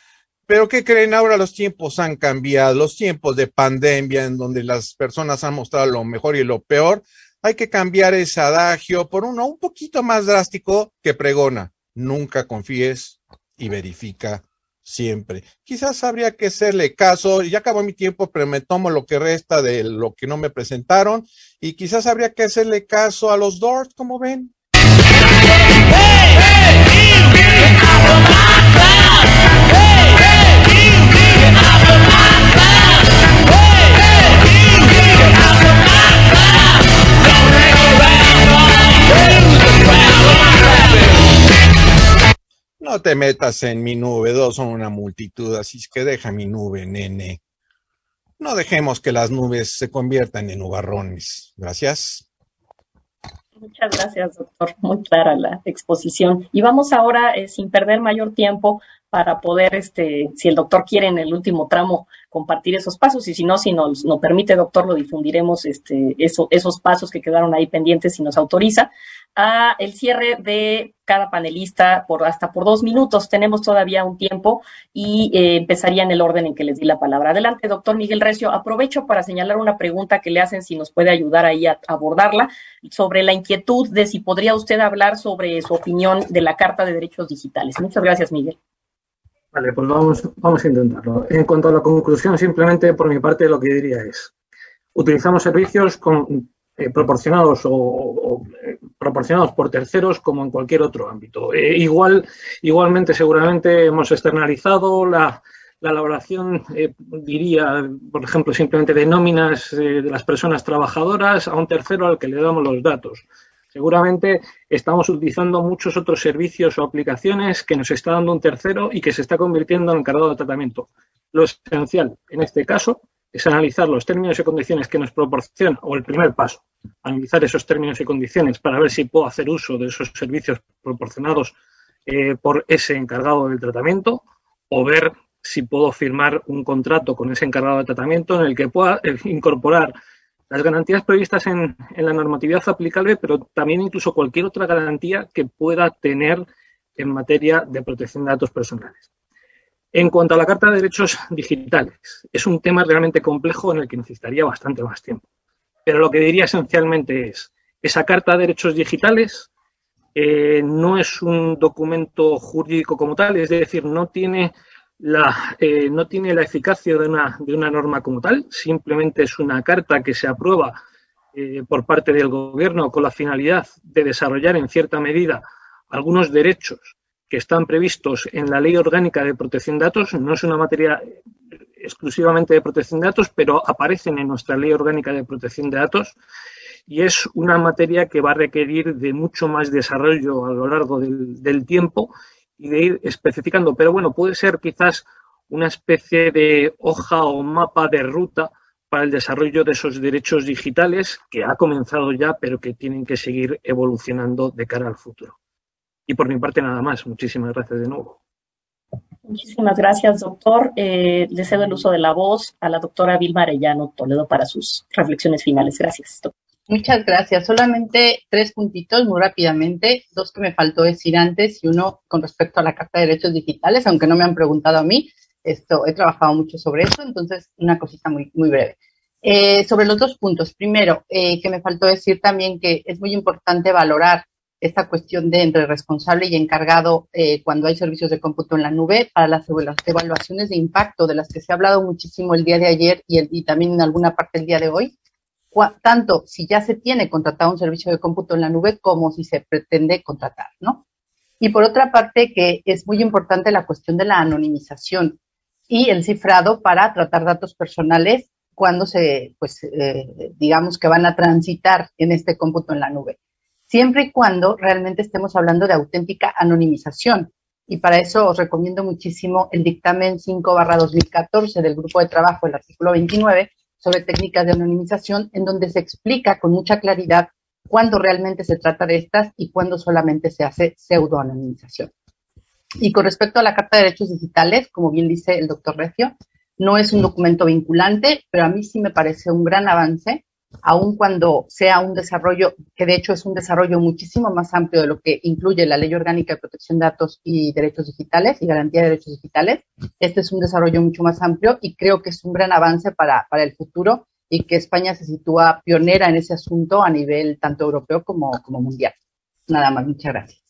S6: Pero ¿qué creen? Ahora los tiempos han cambiado, los tiempos de pandemia en donde las personas han mostrado lo mejor y lo peor. Hay que cambiar ese adagio por uno un poquito más drástico que pregona. Nunca confíes y verifica siempre. Quizás habría que hacerle caso, ya acabó mi tiempo, pero me tomo lo que resta de lo que no me presentaron y quizás habría que hacerle caso a los Doors, como ven. No te metas en mi nube, dos son una multitud, así es que deja mi nube, nene. No dejemos que las nubes se conviertan en nubarrones. Gracias.
S3: Muchas gracias, doctor. Muy clara la exposición. Y vamos ahora, eh, sin perder mayor tiempo, para poder, este, si el doctor quiere en el último tramo compartir esos pasos y si no, si nos, permite, doctor, lo difundiremos este, eso, esos pasos que quedaron ahí pendientes si nos autoriza a el cierre de cada panelista por hasta por dos minutos. Tenemos todavía un tiempo y eh, empezaría en el orden en que les di la palabra. Adelante, doctor Miguel Recio. Aprovecho para señalar una pregunta que le hacen, si nos puede ayudar ahí a, abordarla, sobre la inquietud de si podría usted hablar sobre su opinión de la Carta de Derechos Digitales. Muchas gracias, Miguel.
S1: Vale, pues vamos, vamos a intentarlo. En cuanto a la conclusión, simplemente por mi parte lo que diría es, utilizamos servicios con eh, proporcionados o, eh, proporcionados por terceros como en cualquier otro ámbito. Eh, igual, igualmente, seguramente hemos externalizado la, la elaboración, diría, por ejemplo, simplemente de nóminas de las personas trabajadoras a un tercero al que le damos los datos. Seguramente estamos utilizando muchos otros servicios o aplicaciones que nos está dando un tercero y que se está convirtiendo en encargado de tratamiento. Lo esencial en este caso es analizar los términos y condiciones que nos proporciona, o el primer paso, analizar esos términos y condiciones para ver si puedo hacer uso de esos servicios proporcionados eh, por ese encargado del tratamiento, o ver si puedo firmar un contrato con ese encargado de tratamiento en el que pueda eh, incorporar las garantías previstas en, en, la normatividad aplicable, pero también incluso cualquier otra garantía que pueda tener en materia de protección de datos personales. En cuanto a la Carta de Derechos Digitales, es un tema realmente complejo en el que necesitaría bastante más tiempo. Pero lo que diría esencialmente es, esa Carta de Derechos Digitales eh, no es un documento jurídico como tal, es decir, no tiene la, eh, no tiene la eficacia de una, de una norma como tal, simplemente es una carta que se aprueba eh, por parte del Gobierno con la finalidad de desarrollar en cierta medida algunos derechos que están previstos en la Ley Orgánica de Protección de Datos. No es una materia exclusivamente de protección de datos, pero aparecen en nuestra Ley Orgánica de Protección de Datos y es una materia que va a requerir de mucho más desarrollo a lo largo del, del tiempo y de ir especificando. Pero bueno, puede ser quizás una especie de hoja o mapa de ruta para el desarrollo de esos derechos digitales que ha comenzado ya, pero que tienen que seguir evolucionando de cara al futuro. Y por mi parte nada más. Muchísimas gracias de nuevo.
S3: Muchísimas gracias, doctor. Eh, le cedo el uso de la voz a la doctora Vilma Arellano Toledo para sus reflexiones finales. Gracias.
S4: Muchas gracias. Solamente tres puntitos muy rápidamente. Dos que me faltó decir antes y uno con respecto a la Carta de Derechos Digitales, aunque no me han preguntado a mí. Esto, he trabajado mucho sobre eso, entonces una cosita muy, muy breve. Eh, sobre los dos puntos. Primero, eh, que me faltó decir también que es muy importante valorar esta cuestión de entre responsable y encargado eh, cuando hay servicios de cómputo en la nube para las evaluaciones de impacto de las que se ha hablado muchísimo el día de ayer y, y también en alguna parte el día de hoy, tanto si ya se tiene contratado un servicio de cómputo en la nube como si se pretende contratar, ¿no? Y por otra parte, que es muy importante la cuestión de la anonimización y el cifrado para tratar datos personales cuando se, pues, eh, digamos que van a transitar en este cómputo en la nube. Siempre y cuando realmente estemos hablando de auténtica anonimización. Y para eso os recomiendo muchísimo el dictamen 5 barra 2014 del grupo de trabajo, el artículo 29, sobre técnicas de anonimización, en donde se explica con mucha claridad cuándo realmente se trata de estas y cuándo solamente se hace pseudoanonimización. Y con respecto a la Carta de Derechos Digitales, como bien dice el doctor Recio, no es un documento vinculante, pero a mí sí me parece un gran avance, aun cuando sea un desarrollo, que de hecho es un desarrollo muchísimo más amplio de lo que incluye la Ley Orgánica de Protección de Datos y Derechos Digitales y Garantía de Derechos Digitales. Este es un desarrollo mucho más amplio y creo que es un gran avance para, para el futuro y que España se sitúa pionera en ese asunto a nivel tanto europeo como, como mundial. Nada más, muchas gracias.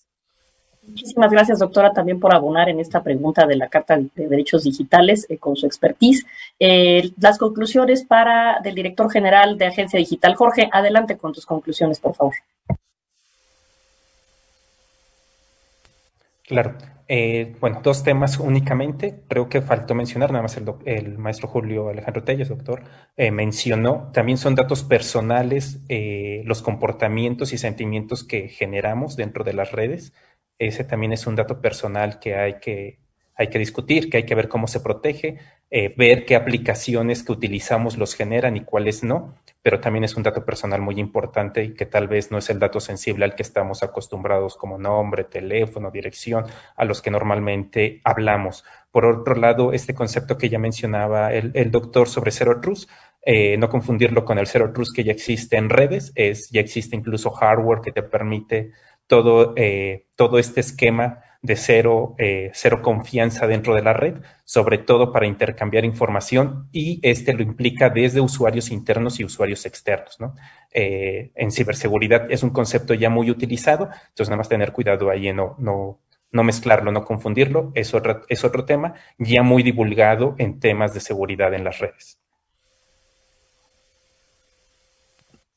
S3: Muchísimas gracias, doctora, también por abonar en esta pregunta de la Carta de Derechos Digitales eh, con su expertise. Eh, las conclusiones para del director general de Agencia Digital. Jorge, adelante con tus conclusiones, por favor.
S5: Claro. Eh, bueno, dos temas únicamente. Creo que faltó mencionar, nada más el, el maestro Julio Alejandro Telles, doctor, mencionó, también son datos personales los comportamientos y sentimientos que generamos dentro de las redes ese también es un dato personal que hay que, hay que discutir, que hay que ver cómo se protege, eh, ver qué aplicaciones que utilizamos los generan y cuáles no, pero también es un dato personal muy importante y que tal vez no es el dato sensible al que estamos acostumbrados como nombre, teléfono, dirección, a los que normalmente hablamos. Por otro lado, este concepto que ya mencionaba el, el doctor sobre Zero Trust, eh, no confundirlo con el Zero Trust que ya existe en redes, es, ya existe incluso hardware que te permite todo, eh, todo este esquema de cero, eh, cero confianza dentro de la red, sobre todo para intercambiar información y este lo implica desde usuarios internos y usuarios externos. ¿no? Eh, en ciberseguridad es un concepto ya muy utilizado, entonces nada más tener cuidado ahí no, no, no mezclarlo, no confundirlo, es otro, es otro tema ya muy divulgado en temas de seguridad en las redes.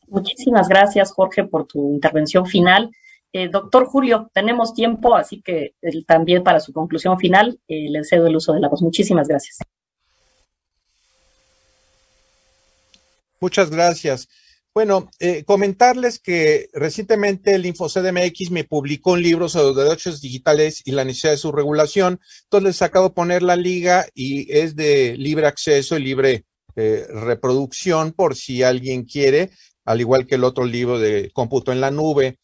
S3: Muchísimas gracias, Jorge, por tu intervención final. Eh, doctor Julio, tenemos tiempo, así que también para su conclusión final eh, le cedo el uso de la voz. Muchísimas gracias.
S6: Muchas gracias. Bueno, eh, comentarles que recientemente el InfoCDMX me publicó un libro sobre los derechos digitales y la necesidad de su regulación. Entonces les acabo de poner la liga y es de libre acceso y libre reproducción por si alguien quiere, al igual que el otro libro de cómputo en la nube.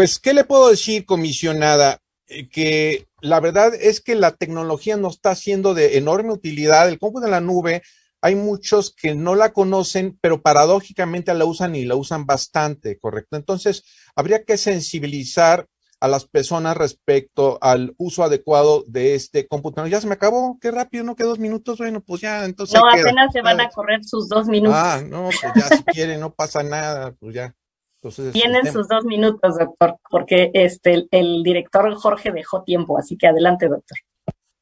S6: Pues, ¿qué le puedo decir, comisionada? Eh, que la verdad es que la tecnología nos está haciendo de enorme utilidad. El cómputo en la nube, hay muchos que no la conocen, pero paradójicamente la usan y la usan bastante, ¿correcto? Entonces, habría que sensibilizar a las personas respecto al uso adecuado de este computador. Ya se me acabó, qué rápido, no que dos minutos, bueno, pues ya, entonces.
S3: No, apenas se van a correr sus dos minutos.
S6: Ah, no, pues ya si quieren, no pasa nada, pues ya.
S3: Tienen sus dos minutos, doctor, porque este, el, director Jorge dejó tiempo, así que adelante, doctor.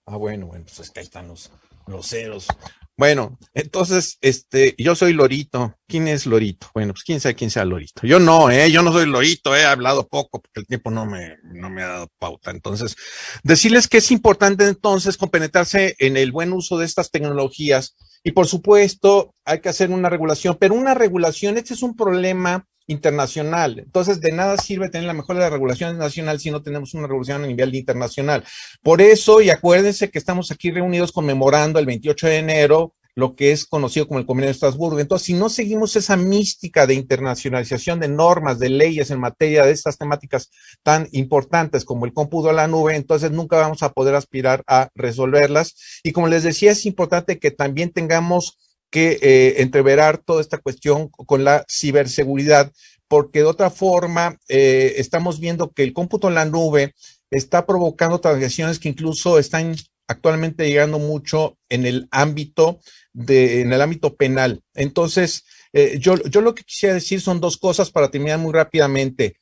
S6: Ah, bueno, bueno, pues es que ahí están los, los ceros. Bueno, entonces, este, yo soy Lorito. ¿Quién es Lorito? Bueno, pues quién sabe quién sea Lorito. Yo no, eh, yo no soy Lorito, he hablado poco porque el tiempo no me, no me ha dado pauta. Entonces, decirles que es importante entonces compenetrarse en el buen uso de estas tecnologías y por supuesto hay que hacer una regulación, pero una regulación, este es un problema internacional. Entonces, de nada sirve tener la mejor de las regulaciones nacional si no tenemos una regulación a nivel internacional. Por eso, y acuérdense que estamos aquí reunidos conmemorando el 28 de enero lo que es conocido como el Convenio de Estrasburgo. Entonces, si no seguimos esa mística de internacionalización de normas, de leyes en materia de estas temáticas tan importantes como el cómputo a la nube, entonces nunca vamos a poder aspirar a resolverlas. Y como les decía, es importante que también tengamos que eh, entreverar toda esta cuestión con la ciberseguridad, porque de otra forma eh, estamos viendo que el cómputo en la nube está provocando transacciones que incluso están actualmente llegando mucho en el ámbito de, en el ámbito penal. Entonces, eh, yo, yo lo que quisiera decir son dos cosas para terminar muy rápidamente,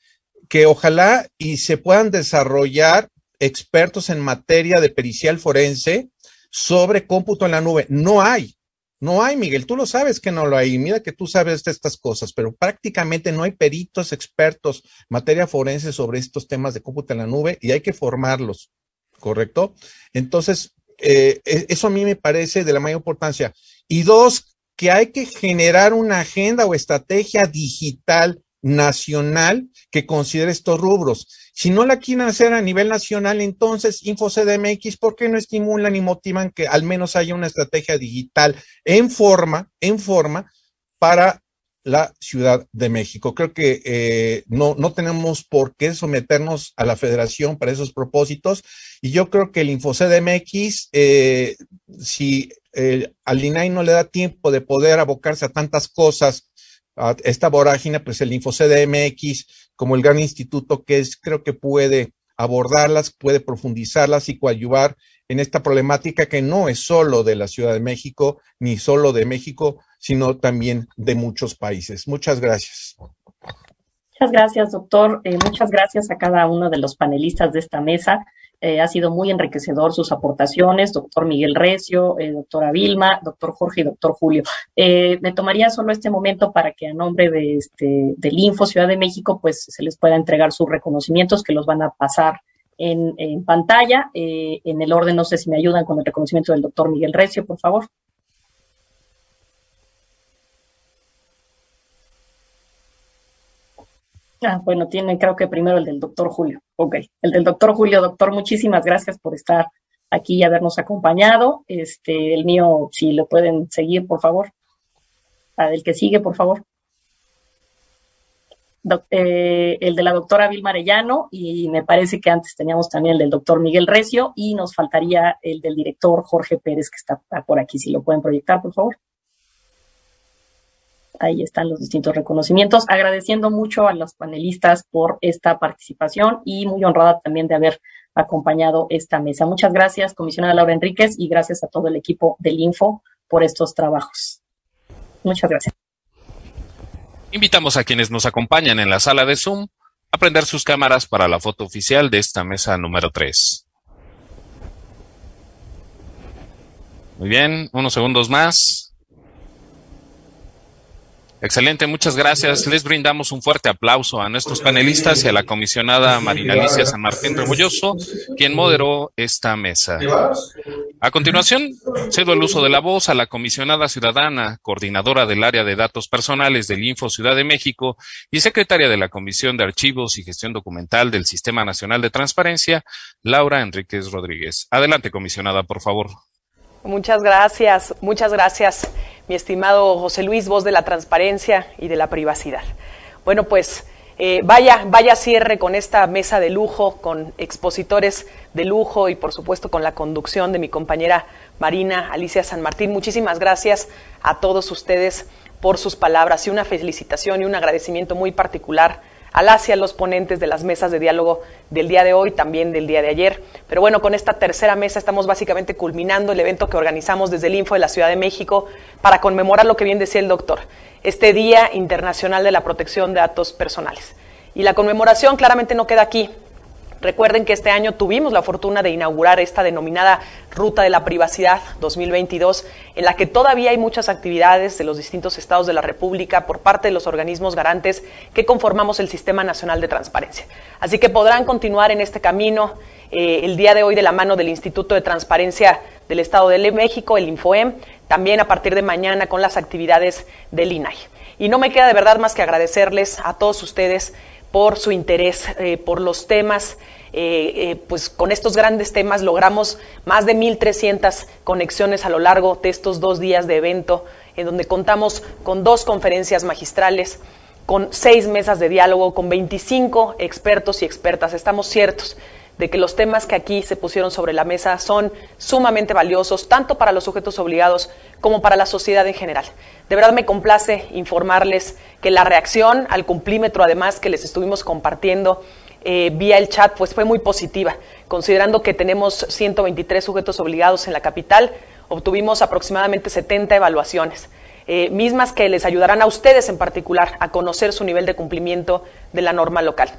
S6: que ojalá y se puedan desarrollar expertos en materia de pericial forense sobre cómputo en la nube. No hay, no hay, Miguel, tú lo sabes que no lo hay. Mira que tú sabes de estas cosas, pero prácticamente no hay peritos expertos materia forense sobre estos temas de cómputo en la nube y hay que formarlos, ¿correcto? Entonces, eh, e, eso a mí me parece de la mayor importancia. Y dos, que hay que generar una agenda o estrategia digital nacional que considere estos rubros. Si no la quieren hacer a nivel nacional, entonces InfoCDMX, ¿por qué no estimulan y motivan que al menos haya una estrategia digital en forma, en forma para la Ciudad de México? Creo que eh, no, no tenemos por qué someternos a la federación para esos propósitos. Y yo creo que el InfoCDMX, eh, si eh, al INAI no le da tiempo de poder abocarse a tantas cosas, a esta vorágine, pues el InfoCDMX como el gran instituto que es, creo que puede abordarlas, puede profundizarlas y coadyuvar en esta problemática que no es solo de la Ciudad de México, ni solo de México, sino también de muchos países. Muchas gracias.
S3: Muchas gracias, doctor. Eh, muchas gracias a cada uno de los panelistas de esta mesa. Eh, ha sido muy enriquecedor sus aportaciones, doctor Miguel Recio, eh, doctora Vilma, doctor Jorge y doctor Julio. Eh, me tomaría solo este momento para que a nombre de este, del Info Ciudad de México, pues se les pueda entregar sus reconocimientos que los van a pasar en, en pantalla. en el orden, no sé si me ayudan con el reconocimiento del doctor Miguel Recio, por favor. Ah, bueno, tiene creo que primero el del doctor Julio. Ok, el del doctor Julio. Doctor, muchísimas gracias por estar aquí y habernos acompañado. Este, el mío, si lo pueden seguir, por favor. Ah, el que sigue, por favor. Eh, el de la doctora Vilma Arellano y me parece que antes teníamos también el del doctor Miguel Recio y nos faltaría el del director Jorge Pérez que está por aquí. Si lo pueden proyectar, por favor. Ahí están los distintos reconocimientos, agradeciendo mucho a los panelistas por esta participación y muy honrada también de haber acompañado esta mesa. Muchas gracias, comisionada Laura Enríquez, y gracias a todo el equipo del Info por estos trabajos. Muchas gracias.
S2: Invitamos a quienes nos acompañan en la sala de Zoom a prender sus cámaras para la foto oficial de esta mesa número 3. Muy bien, unos segundos más. Excelente, muchas gracias. Les brindamos un fuerte aplauso a nuestros panelistas y a la comisionada Marina Alicia San Martín Rebolloso, quien moderó esta mesa. A continuación, cedo el uso de la voz a la comisionada ciudadana, coordinadora del área de datos personales del Info Ciudad de México y secretaria de la Comisión de Archivos y Gestión Documental del Sistema Nacional de Transparencia, Laura Enríquez Rodríguez. Adelante, comisionada, por favor.
S7: Muchas gracias, muchas gracias, mi estimado José Luis, voz de la transparencia y de la privacidad. Bueno, pues eh, vaya, vaya cierre con esta mesa de lujo, con expositores de lujo y por supuesto con la conducción de mi compañera Marina Alicia San Martín. Muchísimas gracias a todos ustedes por sus palabras y una felicitación y un agradecimiento muy particular a las y a los ponentes de las mesas de diálogo del día de hoy, también del día de ayer. Pero bueno, con esta tercera mesa estamos básicamente culminando el evento que organizamos desde el Info de la Ciudad de México para conmemorar lo que bien decía el doctor, este Día Internacional de la Protección de Datos Personales. Y la conmemoración claramente no queda aquí. Recuerden que este año tuvimos la fortuna de inaugurar esta denominada Ruta de la Privacidad 2022, en la que todavía hay muchas actividades de los distintos estados de la República por parte de los organismos garantes que conformamos el Sistema Nacional de Transparencia. Así que podrán continuar en este camino eh, el día de hoy de la mano del Instituto de Transparencia del Estado de México, el Infoem, también a partir de mañana con las actividades del INAI. Y no me queda de verdad más que agradecerles a todos ustedes por su interés eh, por los temas. Eh, eh, pues con estos grandes temas logramos más de 1.300 conexiones a lo largo de estos dos días de evento, en donde contamos con dos conferencias magistrales, con seis mesas de diálogo, con 25 expertos y expertas. Estamos ciertos de que los temas que aquí se pusieron sobre la mesa son sumamente valiosos, tanto para los sujetos obligados como para la sociedad en general. De verdad me complace informarles que la reacción al cumplímetro, además, que les estuvimos compartiendo eh, vía el chat, pues fue muy positiva. Considerando que tenemos 123 sujetos obligados en la capital, obtuvimos aproximadamente 70 evaluaciones. Eh, mismas que les ayudarán a ustedes en particular a conocer su nivel de cumplimiento de la norma local.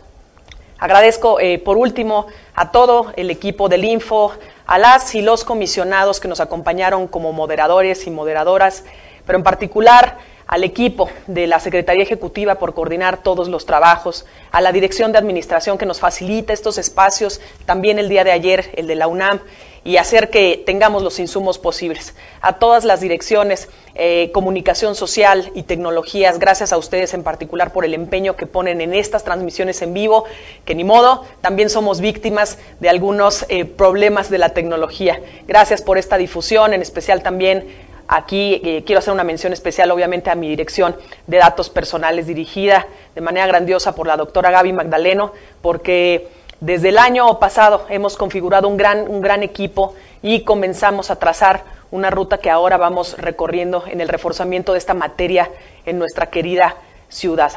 S7: Agradezco, eh, por último, a todo el equipo del Info, a las y los comisionados que nos acompañaron como moderadores y moderadoras, pero en particular al equipo de la Secretaría Ejecutiva por coordinar todos los trabajos, a la Dirección de Administración que nos facilita estos espacios, también el día de ayer el de la UNAM, y hacer que tengamos los insumos posibles. A todas las direcciones, eh, comunicación social y tecnologías, gracias a ustedes en particular por el empeño que ponen en estas transmisiones en vivo, que ni modo, también somos víctimas de algunos eh, problemas de la tecnología. Gracias por esta difusión, en especial también Aquí eh, quiero hacer una mención especial, obviamente, a mi dirección de datos personales dirigida de manera grandiosa por la doctora Gaby Magdaleno, porque desde el año pasado hemos configurado un gran, un gran equipo y comenzamos a trazar una ruta que ahora vamos recorriendo en el reforzamiento de esta materia en nuestra querida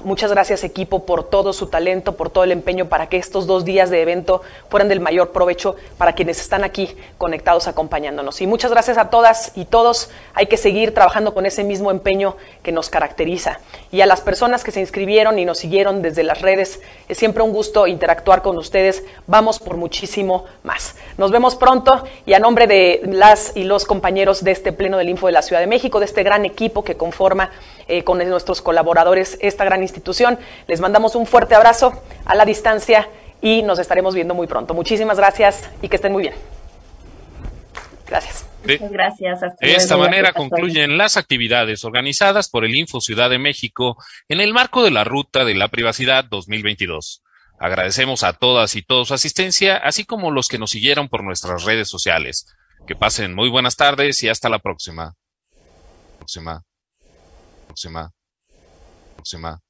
S7: Muchas gracias equipo por todo su talento, por todo el empeño para que estos dos días de evento fueran del mayor provecho para quienes están aquí conectados acompañándonos. Y muchas gracias a todas y todos. Hay que seguir trabajando con ese mismo empeño que nos caracteriza. Y a las personas que se inscribieron y nos siguieron desde las redes, es siempre un gusto interactuar con ustedes. Vamos por muchísimo más. Nos vemos pronto y a nombre de las y los compañeros de este Pleno del Info de la Ciudad de México, de este gran equipo que conforma eh, con nuestros colaboradores esta gran institución. Les mandamos un fuerte abrazo a la distancia y nos estaremos viendo muy pronto. Muchísimas gracias y que estén muy bien. Gracias.
S3: Muchas gracias.
S2: de esta manera concluyen las actividades organizadas por el Info Ciudad de México en el marco de la Ruta de la Privacidad 2022. Agradecemos a todas y todos su asistencia, así como los que nos siguieron por nuestras redes sociales. Que pasen muy buenas tardes y hasta la próxima. Próxima próxima próxima